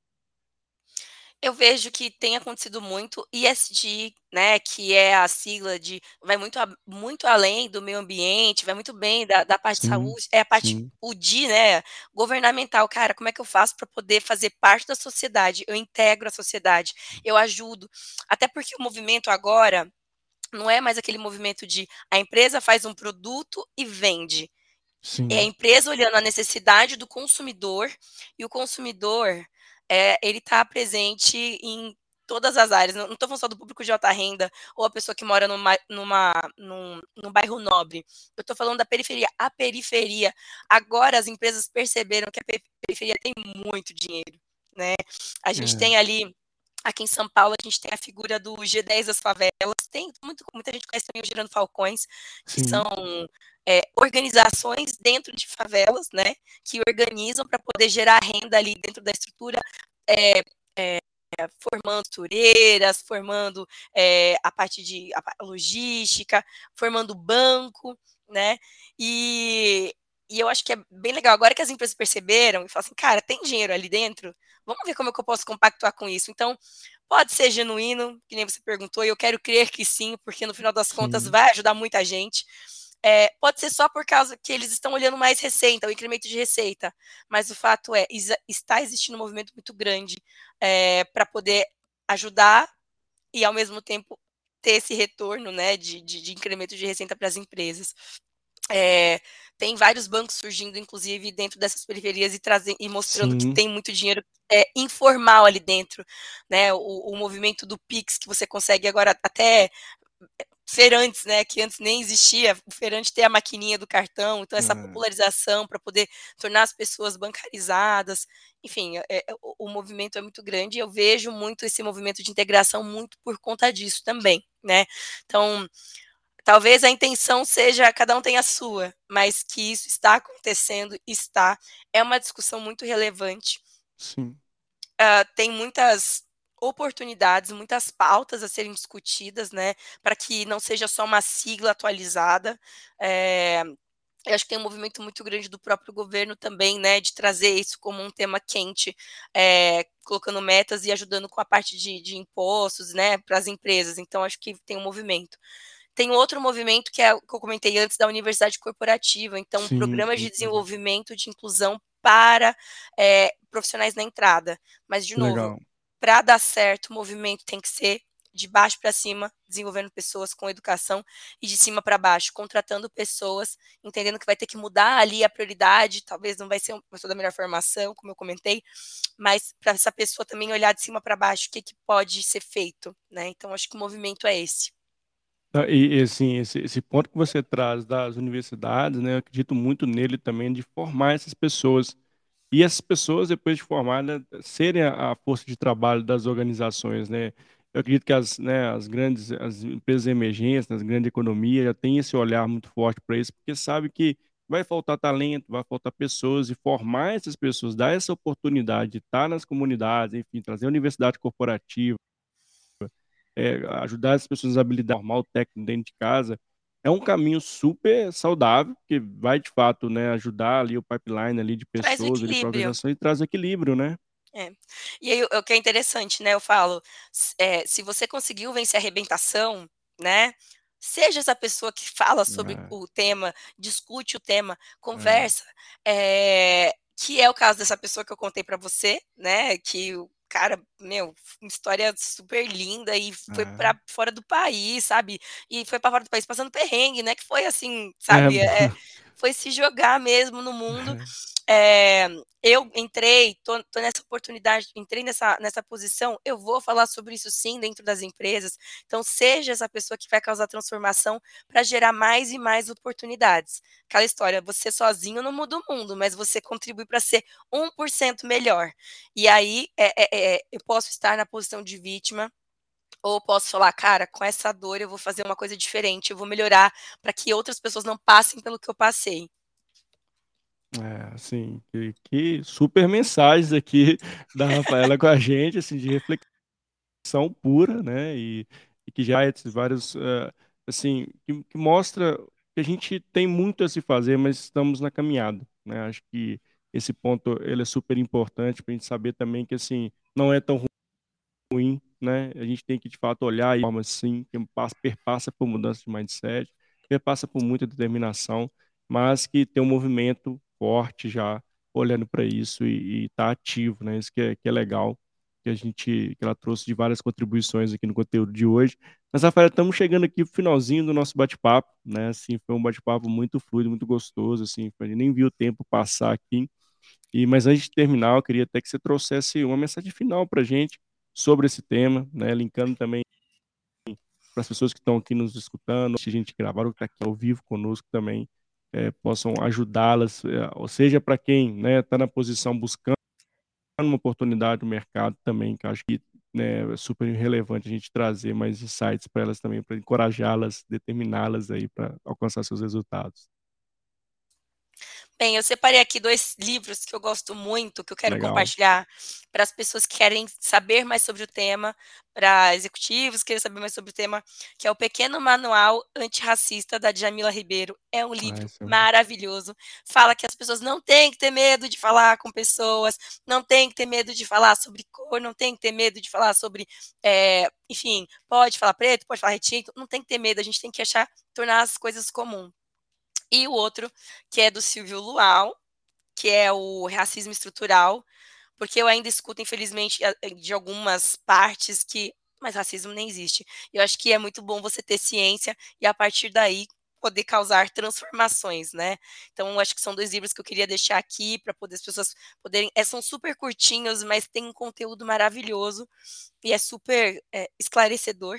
Eu vejo que tem acontecido muito ESG, né, que é a sigla de vai muito, muito além do meio ambiente, vai muito bem da, da parte sim, de saúde, é a parte sim. o D, né, governamental, cara, como é que eu faço para poder fazer parte da sociedade? Eu integro a sociedade, eu ajudo, até porque o movimento agora não é mais aquele movimento de a empresa faz um produto e vende. Sim. É a empresa olhando a necessidade do consumidor e o consumidor é, ele está presente em todas as áreas. Não estou falando só do público de alta renda ou a pessoa que mora numa, numa, num, num bairro nobre. Eu estou falando da periferia. A periferia. Agora as empresas perceberam que a periferia tem muito dinheiro. Né? A gente é. tem ali Aqui em São Paulo, a gente tem a figura do G10 das favelas. Tem muito, muita gente conhece também o Girando Falcões, que Sim. são é, organizações dentro de favelas, né? Que organizam para poder gerar renda ali dentro da estrutura. É, é, formando tureiras, formando é, a parte de a logística, formando banco, né? E, e eu acho que é bem legal. Agora que as empresas perceberam e falam assim, cara, tem dinheiro ali dentro, Vamos ver como é que eu posso compactuar com isso. Então, pode ser genuíno, que nem você perguntou, e eu quero crer que sim, porque no final das sim. contas vai ajudar muita gente. É, pode ser só por causa que eles estão olhando mais receita, o incremento de receita, mas o fato é, está existindo um movimento muito grande é, para poder ajudar e, ao mesmo tempo, ter esse retorno né, de, de, de incremento de receita para as empresas. É, tem vários bancos surgindo, inclusive, dentro dessas periferias e, trazendo, e mostrando Sim. que tem muito dinheiro é, informal ali dentro. Né? O, o, movimento do Pix, que você consegue agora até feirantes, né, que antes nem existia, o feirante ter a maquininha do cartão, então essa uhum. popularização para poder tornar as pessoas bancarizadas, enfim, é, é, o, o, movimento é muito grande e eu vejo muito esse movimento de integração muito por conta disso também, né, então Talvez a intenção seja cada um tem a sua, mas que isso está acontecendo, está. É uma discussão muito relevante. Sim. Uh, tem muitas oportunidades, muitas pautas a serem discutidas, né, para que não seja só uma sigla atualizada. É, eu acho que tem um movimento muito grande do próprio governo também, né, de trazer isso como um tema quente, é, colocando metas e ajudando com a parte de, de impostos, né, para as empresas. Então, acho que tem um movimento. Tem outro movimento que é que eu comentei antes da universidade corporativa, então sim, programas de desenvolvimento de inclusão para é, profissionais na entrada. Mas, de novo, para dar certo, o movimento tem que ser de baixo para cima, desenvolvendo pessoas com educação e de cima para baixo, contratando pessoas, entendendo que vai ter que mudar ali a prioridade, talvez não vai ser uma pessoa da melhor formação, como eu comentei, mas para essa pessoa também olhar de cima para baixo o que, que pode ser feito, né? Então acho que o movimento é esse. Ah, e, assim, esse, esse ponto que você traz das universidades, né, eu acredito muito nele também de formar essas pessoas e essas pessoas depois de formadas serem a, a força de trabalho das organizações, né? Eu acredito que as, né, as grandes as empresas emergentes, as grandes economias já têm esse olhar muito forte para isso, porque sabe que vai faltar talento, vai faltar pessoas e formar essas pessoas, dar essa oportunidade de estar nas comunidades, enfim, trazer a universidade corporativa, é, ajudar as pessoas a habilidade normal técnico dentro de casa, é um caminho super saudável, que vai de fato, né, ajudar ali o pipeline ali de pessoas, ali para organização e traz equilíbrio, né? É. E aí, o que é interessante, né, eu falo, é, se você conseguiu vencer a arrebentação, né, seja essa pessoa que fala sobre é. o tema, discute o tema, conversa, é. É, que é o caso dessa pessoa que eu contei para você, né, que o cara, meu, uma história super linda e foi para é. fora do país, sabe? E foi para fora do país passando perrengue, né? Que foi assim, sabe? É. foi se jogar mesmo no mundo. É, eu entrei, tô, tô, nessa oportunidade, entrei nessa, nessa posição, eu vou falar sobre isso sim dentro das empresas. Então, seja essa pessoa que vai causar transformação para gerar mais e mais oportunidades. Aquela história, você sozinho não muda o mundo, mas você contribui para ser 1% melhor. E aí, é, é, é, eu posso estar na posição de vítima, ou posso falar, cara, com essa dor eu vou fazer uma coisa diferente, eu vou melhorar para que outras pessoas não passem pelo que eu passei. É, assim, que, que super mensagens aqui da Rafaela com a gente, assim, de reflexão pura, né? E, e que já é vários, uh, assim, que, que, mostra que a gente tem muito a se fazer, mas estamos na caminhada, né? Acho que esse ponto ele é super importante para a gente saber também que, assim, não é tão ruim, né? A gente tem que, de fato, olhar e forma assim, que perpassa por mudança de mindset, perpassa por muita determinação, mas que tem um movimento forte já olhando para isso e está ativo, né? Isso que é, que é legal, que a gente, que ela trouxe de várias contribuições aqui no conteúdo de hoje. Mas, Rafael, estamos chegando aqui pro finalzinho do nosso bate-papo, né? Assim, foi um bate-papo muito fluido, muito gostoso, assim, a gente nem viu o tempo passar aqui. E, mas antes de terminar, eu queria até que você trouxesse uma mensagem final para a gente sobre esse tema, né? Linkando também para as pessoas que estão aqui nos escutando, se a gente gravar ou está aqui ao vivo conosco também, é, possam ajudá-las, é, ou seja, para quem está né, tá na posição buscando uma oportunidade no mercado também, que acho que né, é super relevante a gente trazer mais insights para elas também, para encorajá-las, determiná-las aí para alcançar seus resultados. Bem, eu separei aqui dois livros que eu gosto muito, que eu quero Legal. compartilhar para as pessoas que querem saber mais sobre o tema, para executivos que querem saber mais sobre o tema, que é o Pequeno Manual Antirracista da Jamila Ribeiro. É um livro ah, maravilhoso. Fala que as pessoas não têm que ter medo de falar com pessoas, não têm que ter medo de falar sobre cor, não têm que ter medo de falar sobre, é, enfim, pode falar preto, pode falar retinto, não tem que ter medo, a gente tem que achar, tornar as coisas comuns e o outro, que é do Silvio Luau, que é o racismo estrutural, porque eu ainda escuto, infelizmente, de algumas partes que mas racismo nem existe. Eu acho que é muito bom você ter ciência e a partir daí poder causar transformações, né? Então, acho que são dois livros que eu queria deixar aqui para poder as pessoas poderem. É, são super curtinhos, mas tem um conteúdo maravilhoso e é super é, esclarecedor.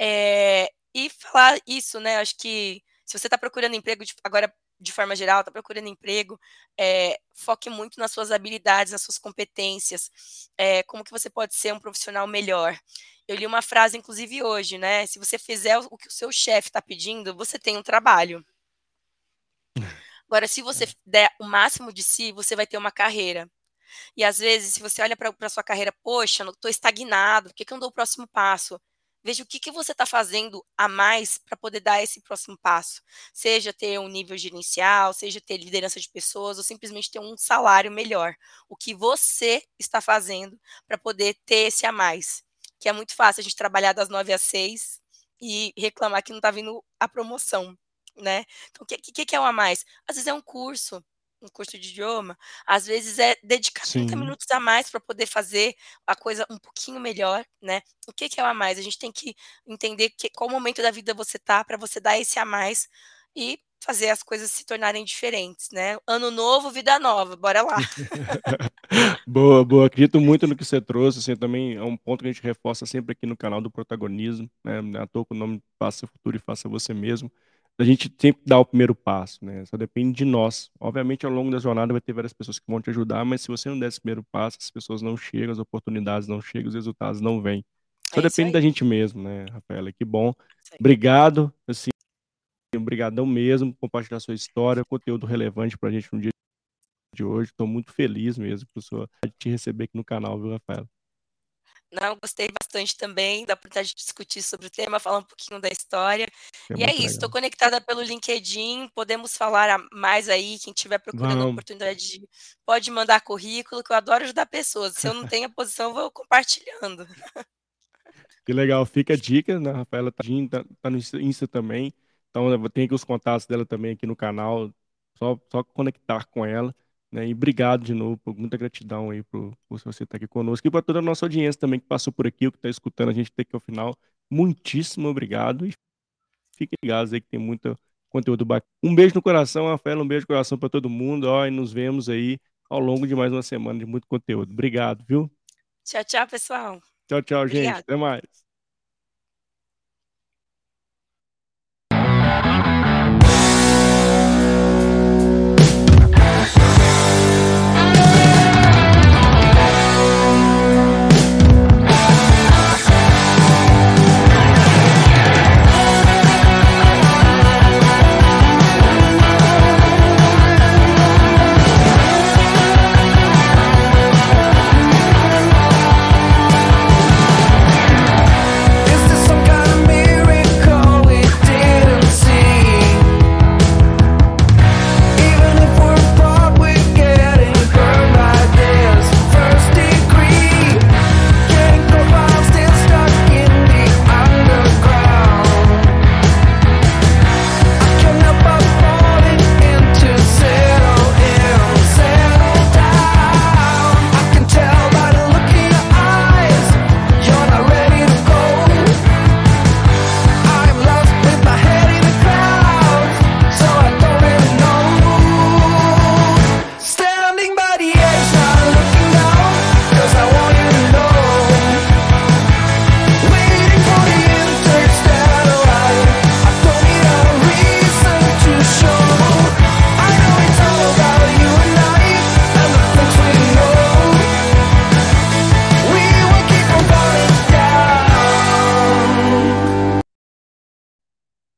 É, e falar isso, né? Acho que se você está procurando emprego de, agora de forma geral, está procurando emprego, é, foque muito nas suas habilidades, nas suas competências, é, como que você pode ser um profissional melhor. Eu li uma frase, inclusive, hoje, né? Se você fizer o que o seu chefe está pedindo, você tem um trabalho. Agora, se você der o máximo de si, você vai ter uma carreira. E às vezes, se você olha para a sua carreira, poxa, estou estagnado, por que, que eu não dou o próximo passo? Veja o que, que você está fazendo a mais para poder dar esse próximo passo. Seja ter um nível gerencial, seja ter liderança de pessoas, ou simplesmente ter um salário melhor. O que você está fazendo para poder ter esse a mais. Que é muito fácil a gente trabalhar das nove às seis e reclamar que não está vindo a promoção, né? Então, o que, que, que é o a mais? Às vezes é um curso, um curso de idioma, às vezes é dedicar Sim. 30 minutos a mais para poder fazer a coisa um pouquinho melhor, né? O que, que é o a mais? A gente tem que entender que, qual momento da vida você tá para você dar esse a mais e fazer as coisas se tornarem diferentes, né? Ano novo, vida nova, bora lá. boa, boa. Acredito muito no que você trouxe, assim, também é um ponto que a gente reforça sempre aqui no canal do protagonismo, né? À toa com o nome Faça Futuro e Faça Você Mesmo a gente sempre dá o primeiro passo, né? Só depende de nós. Obviamente, ao longo da jornada vai ter várias pessoas que vão te ajudar, mas se você não der esse primeiro passo, as pessoas não chegam, as oportunidades não chegam, os resultados não vêm. Só é depende da gente mesmo, né, Rafaela? Que bom. Obrigado, assim, obrigadão mesmo por compartilhar sua história, conteúdo relevante para a gente no dia de hoje. Estou muito feliz mesmo por sua te receber aqui no canal, viu, Rafaela? Não, gostei bastante também da oportunidade de discutir sobre o tema, falar um pouquinho da história. É e é isso, estou conectada pelo LinkedIn, podemos falar mais aí, quem estiver procurando Vamos. oportunidade de, pode mandar currículo, que eu adoro ajudar pessoas. Se eu não tenho a posição, vou compartilhando. Que legal, fica a dica, né? A Rafaela tá, tá, tá no Insta também. Então, tem aqui os contatos dela também aqui no canal. Só, só conectar com ela. Né? E obrigado de novo, por muita gratidão aí por, por você estar aqui conosco e para toda a nossa audiência também que passou por aqui, que está escutando a gente até aqui ao final. Muitíssimo obrigado e fiquem ligados aí que tem muito conteúdo bacana. Um beijo no coração, Rafael, um beijo no coração para todo mundo, ó, e nos vemos aí ao longo de mais uma semana de muito conteúdo. Obrigado, viu? Tchau, tchau, pessoal. Tchau, tchau, gente. Até mais.